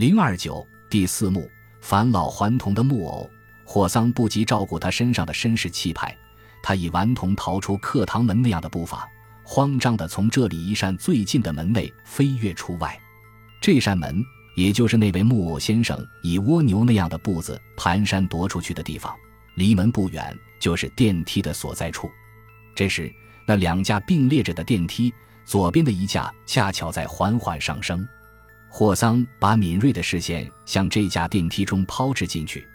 零二九第四幕，返老还童的木偶霍桑不及照顾他身上的绅士气派，他以顽童逃出课堂门那样的步伐，慌张地从这里一扇最近的门内飞跃出外。这扇门，也就是那位木偶先生以蜗牛那样的步子蹒跚踱出去的地方。离门不远就是电梯的所在处。这时，那两架并列着的电梯，左边的一架恰巧在缓缓上升。霍桑把敏锐的视线向这架电梯中抛掷进去，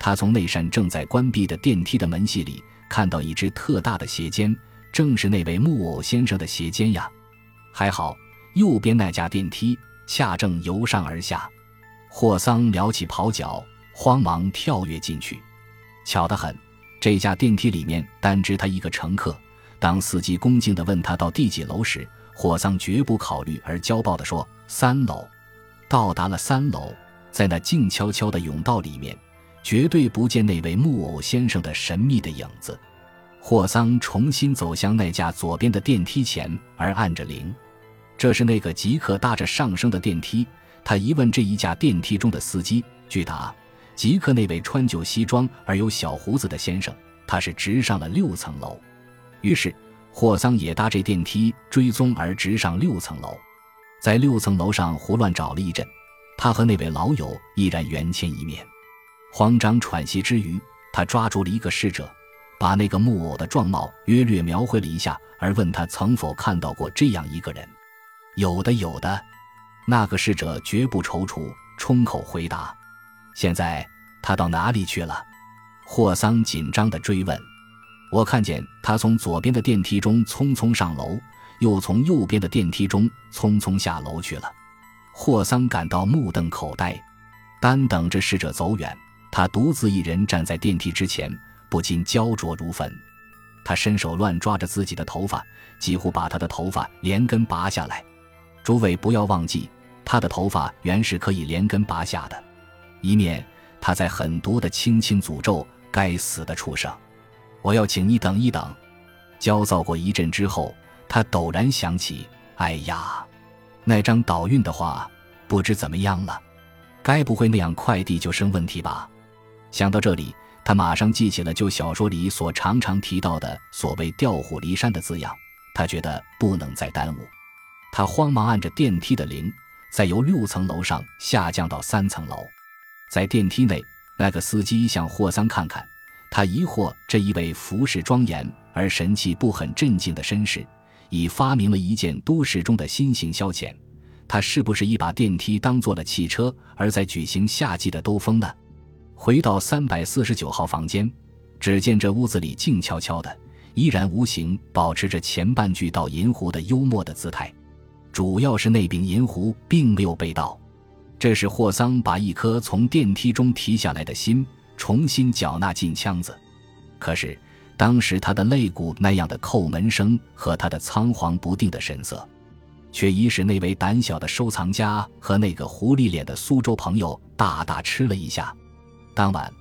他从那扇正在关闭的电梯的门隙里看到一只特大的鞋尖，正是那位木偶先生的鞋尖呀。还好，右边那架电梯恰正由上而下。霍桑撩起袍脚，慌忙跳跃进去。巧得很，这架电梯里面单只他一个乘客。当司机恭敬地问他到第几楼时，霍桑绝不考虑而骄傲地说：“三楼。”到达了三楼，在那静悄悄的甬道里面，绝对不见那位木偶先生的神秘的影子。霍桑重新走向那架左边的电梯前，而按着铃。这是那个即刻搭着上升的电梯。他一问这一架电梯中的司机，据答，即刻那位穿旧西装而有小胡子的先生，他是直上了六层楼。于是，霍桑也搭这电梯追踪而直上六层楼。在六层楼上胡乱找了一阵，他和那位老友依然缘见一面。慌张喘息之余，他抓住了一个侍者，把那个木偶的状貌约略描绘了一下，而问他曾否看到过这样一个人。有的，有的。那个侍者绝不踌躇，冲口回答。现在他到哪里去了？霍桑紧张地追问。我看见他从左边的电梯中匆匆上楼。又从右边的电梯中匆匆下楼去了，霍桑感到目瞪口呆，单等着侍者走远，他独自一人站在电梯之前，不禁焦灼如焚。他伸手乱抓着自己的头发，几乎把他的头发连根拔下来。诸位不要忘记，他的头发原是可以连根拔下的。一面他在狠毒的轻轻诅咒该死的畜生：“我要请你等一等。”焦躁过一阵之后。他陡然想起，哎呀，那张倒运的画不知怎么样了，该不会那样快递就生问题吧？想到这里，他马上记起了旧小说里所常常提到的所谓“调虎离山”的字样。他觉得不能再耽误，他慌忙按着电梯的铃，再由六层楼上下降到三层楼。在电梯内，那个司机向霍桑看看，他疑惑这一位服饰庄严而神气不很镇静的绅士。已发明了一件都市中的新型消遣，他是不是已把电梯当做了汽车，而在举行夏季的兜风呢？回到三百四十九号房间，只见这屋子里静悄悄的，依然无形保持着前半句倒银壶的幽默的姿态。主要是那柄银壶并没有被盗，这是霍桑把一颗从电梯中提下来的心重新缴纳进腔子。可是。当时他的肋骨那样的叩门声和他的仓皇不定的神色，却已使那位胆小的收藏家和那个狐狸脸的苏州朋友大大吃了一下。当晚，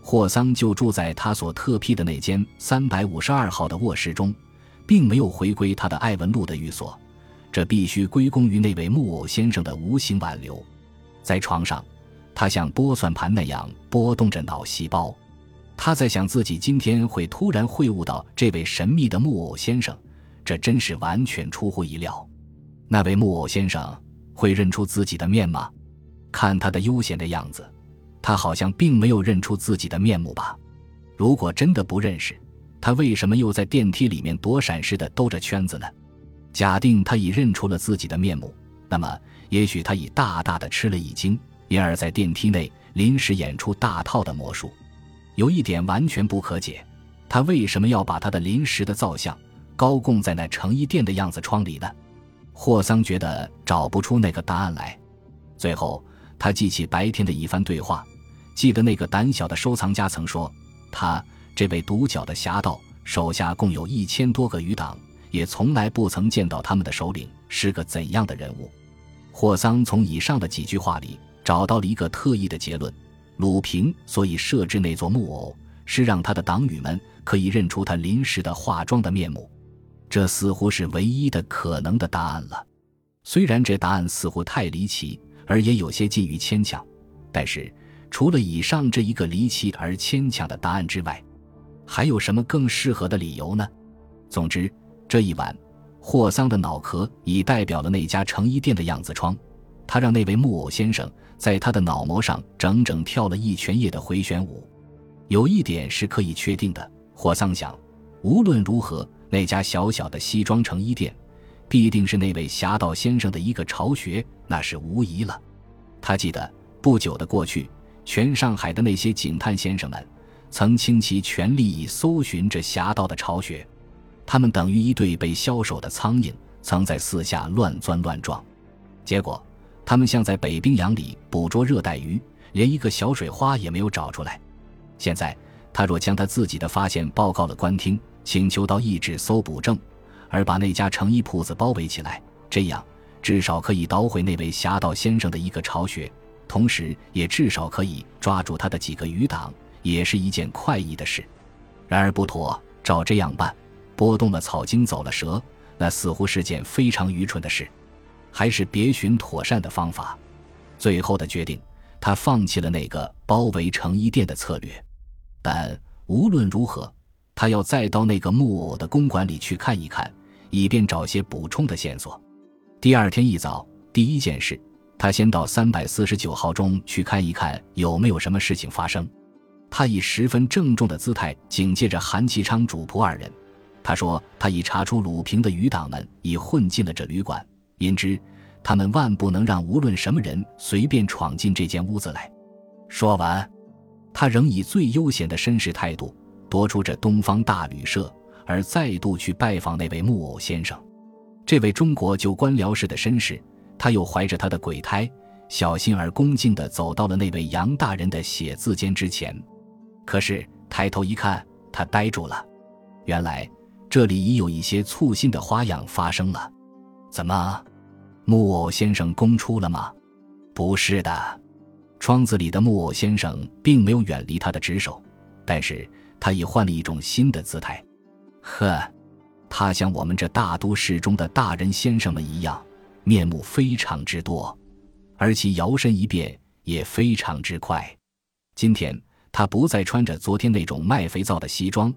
霍桑就住在他所特批的那间三百五十二号的卧室中，并没有回归他的艾文路的寓所。这必须归功于那位木偶先生的无形挽留。在床上，他像拨算盘那样拨动着脑细胞。他在想自己今天会突然会晤到这位神秘的木偶先生，这真是完全出乎意料。那位木偶先生会认出自己的面吗？看他的悠闲的样子，他好像并没有认出自己的面目吧。如果真的不认识，他为什么又在电梯里面躲闪似的兜着圈子呢？假定他已认出了自己的面目，那么也许他已大大的吃了一惊，因而在电梯内临时演出大套的魔术。有一点完全不可解，他为什么要把他的临时的造像高供在那成衣店的样子窗里呢？霍桑觉得找不出那个答案来。最后，他记起白天的一番对话，记得那个胆小的收藏家曾说，他这位独角的侠盗手下共有一千多个余党，也从来不曾见到他们的首领是个怎样的人物。霍桑从以上的几句话里找到了一个特异的结论。鲁平所以设置那座木偶，是让他的党羽们可以认出他临时的化妆的面目。这似乎是唯一的可能的答案了。虽然这答案似乎太离奇，而也有些近于牵强。但是，除了以上这一个离奇而牵强的答案之外，还有什么更适合的理由呢？总之，这一晚，霍桑的脑壳已代表了那家成衣店的样子窗。他让那位木偶先生在他的脑膜上整整跳了一全夜的回旋舞。有一点是可以确定的，霍桑想，无论如何，那家小小的西装成衣店，必定是那位侠盗先生的一个巢穴，那是无疑了。他记得不久的过去，全上海的那些警探先生们。曾倾其全力以搜寻这侠盗的巢穴，他们等于一对被消瘦的苍蝇，曾在四下乱钻乱撞。结果，他们像在北冰洋里捕捉热带鱼，连一个小水花也没有找出来。现在，他若将他自己的发现报告了官厅，请求到一纸搜捕证，而把那家成衣铺子包围起来，这样至少可以捣毁那位侠盗先生的一个巢穴，同时也至少可以抓住他的几个余党。也是一件快意的事，然而不妥。照这样办，拨动了草茎走了蛇，那似乎是件非常愚蠢的事。还是别寻妥善的方法。最后的决定，他放弃了那个包围成衣店的策略。但无论如何，他要再到那个木偶的公馆里去看一看，以便找些补充的线索。第二天一早，第一件事，他先到三百四十九号中去看一看有没有什么事情发生。他以十分郑重的姿态警戒着韩其昌主仆二人。他说：“他已查出鲁平的余党们已混进了这旅馆，因之，他们万不能让无论什么人随便闯进这间屋子来。”说完，他仍以最悠闲的绅士态度踱出这东方大旅社，而再度去拜访那位木偶先生。这位中国旧官僚式的绅士，他又怀着他的鬼胎，小心而恭敬地走到了那位杨大人的写字间之前。可是抬头一看，他呆住了。原来这里已有一些簇新的花样发生了。怎么，木偶先生公出了吗？不是的，窗子里的木偶先生并没有远离他的职守，但是他已换了一种新的姿态。呵，他像我们这大都市中的大人先生们一样，面目非常之多，而其摇身一变也非常之快。今天。他不再穿着昨天那种卖肥皂的西装，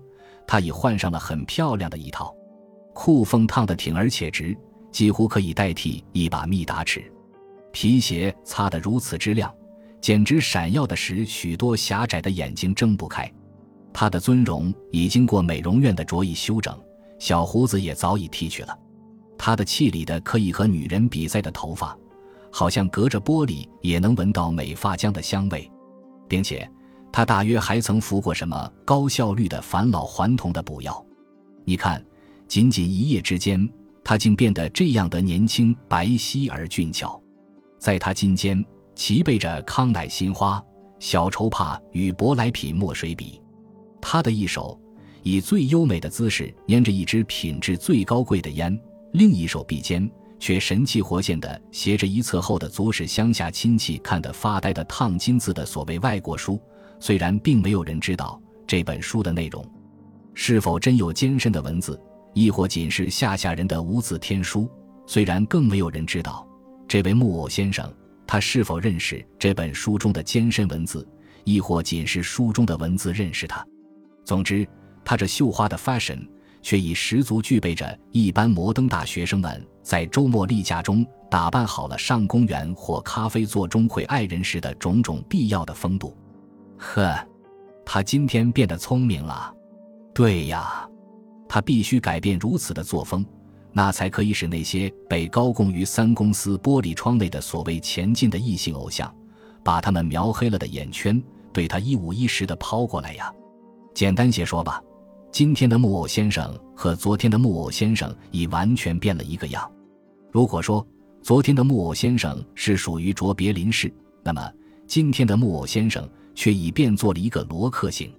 他已换上了很漂亮的一套，裤缝烫得挺而且直，几乎可以代替一把密达尺。皮鞋擦得如此之亮，简直闪耀的使许多狭窄的眼睛睁不开。他的尊容已经过美容院的着意修整，小胡子也早已剃去了。他的气里的可以和女人比赛的头发，好像隔着玻璃也能闻到美发浆的香味，并且。他大约还曾服过什么高效率的返老还童的补药？你看，仅仅一夜之间，他竟变得这样的年轻、白皙而俊俏。在他襟间齐备着康乃馨花、小绸帕与舶来品墨水笔。他的一手以最优美的姿势拈着一支品质最高贵的烟，另一手臂间却神气活现地携着一册厚的足使乡下亲戚看得发呆的烫金字的所谓外国书。虽然并没有人知道这本书的内容，是否真有艰深的文字，亦或仅是下下人的无字天书；虽然更没有人知道这位木偶先生他是否认识这本书中的艰深文字，亦或仅是书中的文字认识他。总之，他这绣花的 fashion 却已十足具备着一般摩登大学生们在周末例假中打扮好了上公园或咖啡座中会爱人时的种种必要的风度。呵，他今天变得聪明了。对呀，他必须改变如此的作风，那才可以使那些被高供于三公司玻璃窗内的所谓前进的异性偶像，把他们描黑了的眼圈对他一五一十的抛过来呀。简单些说吧，今天的木偶先生和昨天的木偶先生已完全变了一个样。如果说昨天的木偶先生是属于卓别林式，那么今天的木偶先生。却已变作了一个罗克型。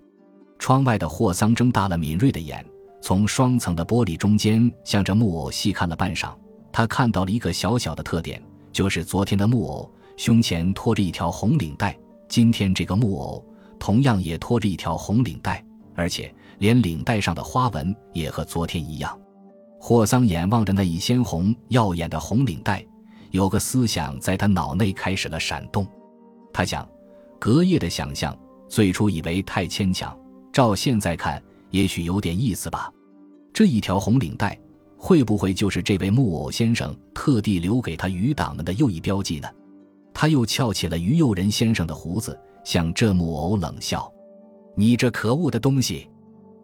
窗外的霍桑睁大了敏锐的眼，从双层的玻璃中间向着木偶细看了半晌。他看到了一个小小的特点，就是昨天的木偶胸前拖着一条红领带，今天这个木偶同样也拖着一条红领带，而且连领带上的花纹也和昨天一样。霍桑眼望着那一鲜红耀眼的红领带，有个思想在他脑内开始了闪动。他想，隔夜的想象最初以为太牵强，照现在看，也许有点意思吧。这一条红领带，会不会就是这位木偶先生特地留给他余党们的又一标记呢？他又翘起了于右仁先生的胡子，向这木偶冷笑：“你这可恶的东西！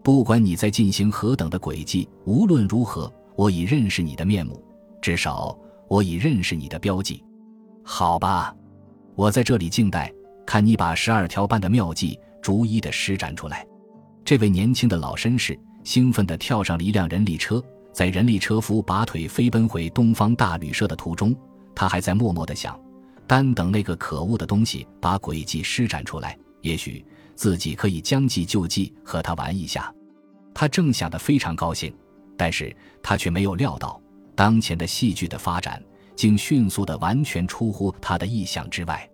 不管你在进行何等的诡计，无论如何，我已认识你的面目，至少我已认识你的标记。好吧，我在这里静待，看你把十二条半的妙计逐一的施展出来。”这位年轻的老绅士兴奋地跳上了一辆人力车，在人力车夫拔腿飞奔回东方大旅社的途中，他还在默默地想。单等那个可恶的东西把诡计施展出来，也许自己可以将计就计和他玩一下。他正想得非常高兴，但是他却没有料到，当前的戏剧的发展竟迅速的完全出乎他的意想之外。